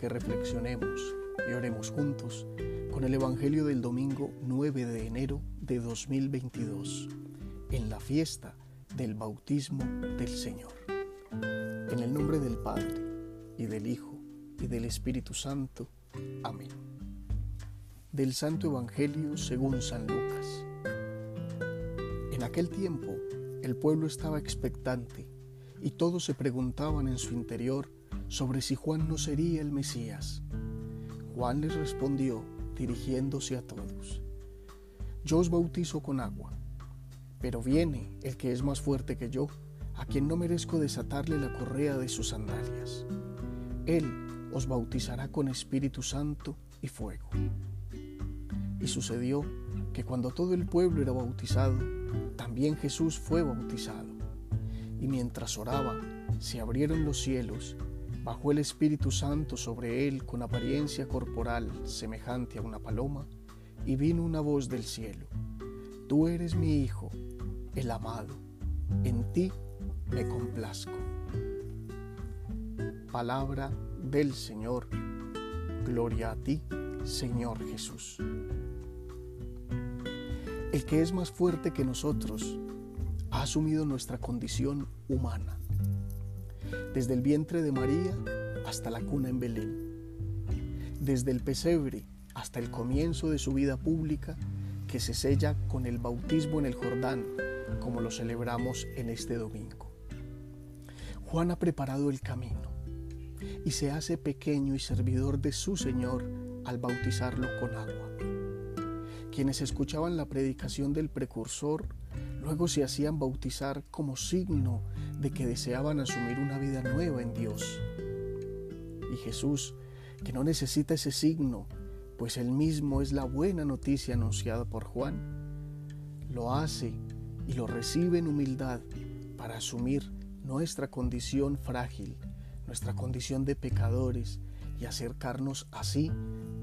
que reflexionemos y oremos juntos con el Evangelio del domingo 9 de enero de 2022, en la fiesta del bautismo del Señor. En el nombre del Padre, y del Hijo, y del Espíritu Santo. Amén. Del Santo Evangelio según San Lucas. En aquel tiempo, el pueblo estaba expectante y todos se preguntaban en su interior sobre si Juan no sería el Mesías. Juan les respondió, dirigiéndose a todos, Yo os bautizo con agua, pero viene el que es más fuerte que yo, a quien no merezco desatarle la correa de sus sandalias. Él os bautizará con Espíritu Santo y fuego. Y sucedió que cuando todo el pueblo era bautizado, también Jesús fue bautizado. Y mientras oraba, se abrieron los cielos Bajó el Espíritu Santo sobre él con apariencia corporal semejante a una paloma, y vino una voz del cielo. Tú eres mi Hijo, el amado, en ti me complazco. Palabra del Señor. Gloria a ti, Señor Jesús. El que es más fuerte que nosotros ha asumido nuestra condición humana desde el vientre de María hasta la cuna en Belén, desde el pesebre hasta el comienzo de su vida pública que se sella con el bautismo en el Jordán, como lo celebramos en este domingo. Juan ha preparado el camino y se hace pequeño y servidor de su Señor al bautizarlo con agua. Quienes escuchaban la predicación del precursor luego se hacían bautizar como signo de que deseaban asumir una vida nueva en Dios. Y Jesús, que no necesita ese signo, pues él mismo es la buena noticia anunciada por Juan, lo hace y lo recibe en humildad para asumir nuestra condición frágil, nuestra condición de pecadores y acercarnos así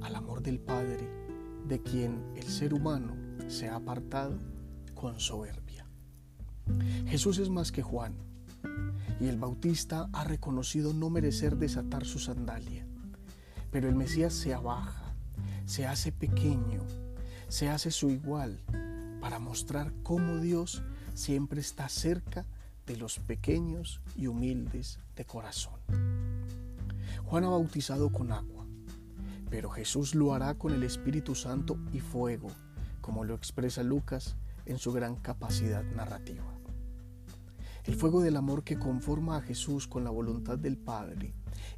al amor del Padre, de quien el ser humano se ha apartado con soberbia. Jesús es más que Juan, y el Bautista ha reconocido no merecer desatar su sandalia. Pero el Mesías se abaja, se hace pequeño, se hace su igual, para mostrar cómo Dios siempre está cerca de los pequeños y humildes de corazón. Juan ha bautizado con agua, pero Jesús lo hará con el Espíritu Santo y fuego, como lo expresa Lucas en su gran capacidad narrativa. El fuego del amor que conforma a Jesús con la voluntad del Padre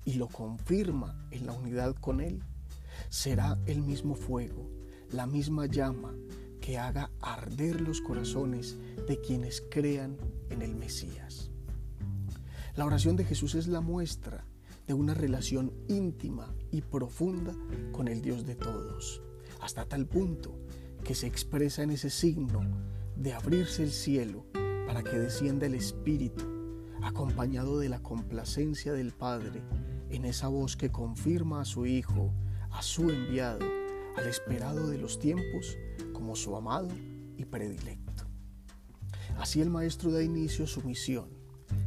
y lo confirma en la unidad con Él, será el mismo fuego, la misma llama que haga arder los corazones de quienes crean en el Mesías. La oración de Jesús es la muestra de una relación íntima y profunda con el Dios de todos, hasta tal punto que se expresa en ese signo de abrirse el cielo para que descienda el Espíritu, acompañado de la complacencia del Padre, en esa voz que confirma a su Hijo, a su enviado, al esperado de los tiempos, como su amado y predilecto. Así el Maestro da inicio a su misión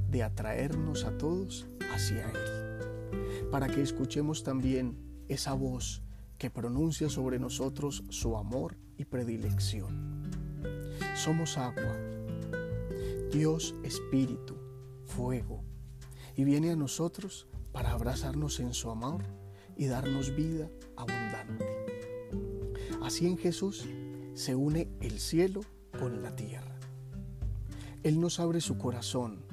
de atraernos a todos hacia Él, para que escuchemos también esa voz que pronuncia sobre nosotros su amor y predilección. Somos agua Dios Espíritu, fuego, y viene a nosotros para abrazarnos en su amor y darnos vida abundante. Así en Jesús se une el cielo con la tierra. Él nos abre su corazón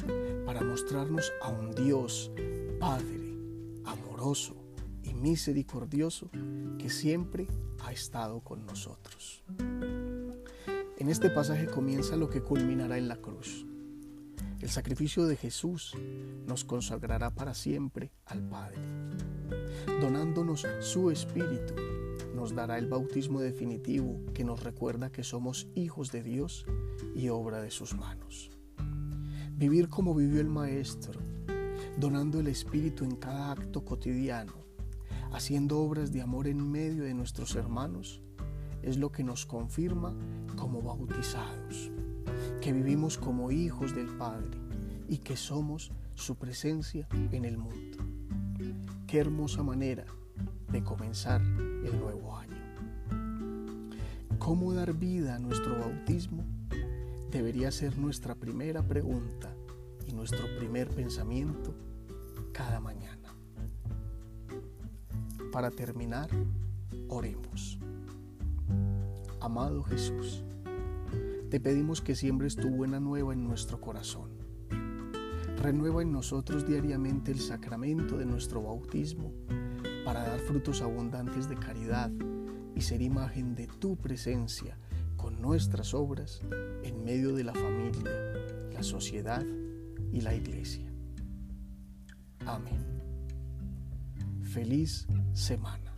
para mostrarnos a un Dios Padre, amoroso y misericordioso que siempre ha estado con nosotros. En este pasaje comienza lo que culminará en la cruz. El sacrificio de Jesús nos consagrará para siempre al Padre. Donándonos su Espíritu, nos dará el bautismo definitivo que nos recuerda que somos hijos de Dios y obra de sus manos. Vivir como vivió el Maestro, donando el Espíritu en cada acto cotidiano, haciendo obras de amor en medio de nuestros hermanos, es lo que nos confirma como bautizados que vivimos como hijos del Padre y que somos su presencia en el mundo. Qué hermosa manera de comenzar el nuevo año. ¿Cómo dar vida a nuestro bautismo? Debería ser nuestra primera pregunta y nuestro primer pensamiento cada mañana. Para terminar, oremos. Amado Jesús, te pedimos que siembres tu buena nueva en nuestro corazón. Renueva en nosotros diariamente el sacramento de nuestro bautismo para dar frutos abundantes de caridad y ser imagen de tu presencia con nuestras obras en medio de la familia, la sociedad y la iglesia. Amén. Feliz semana.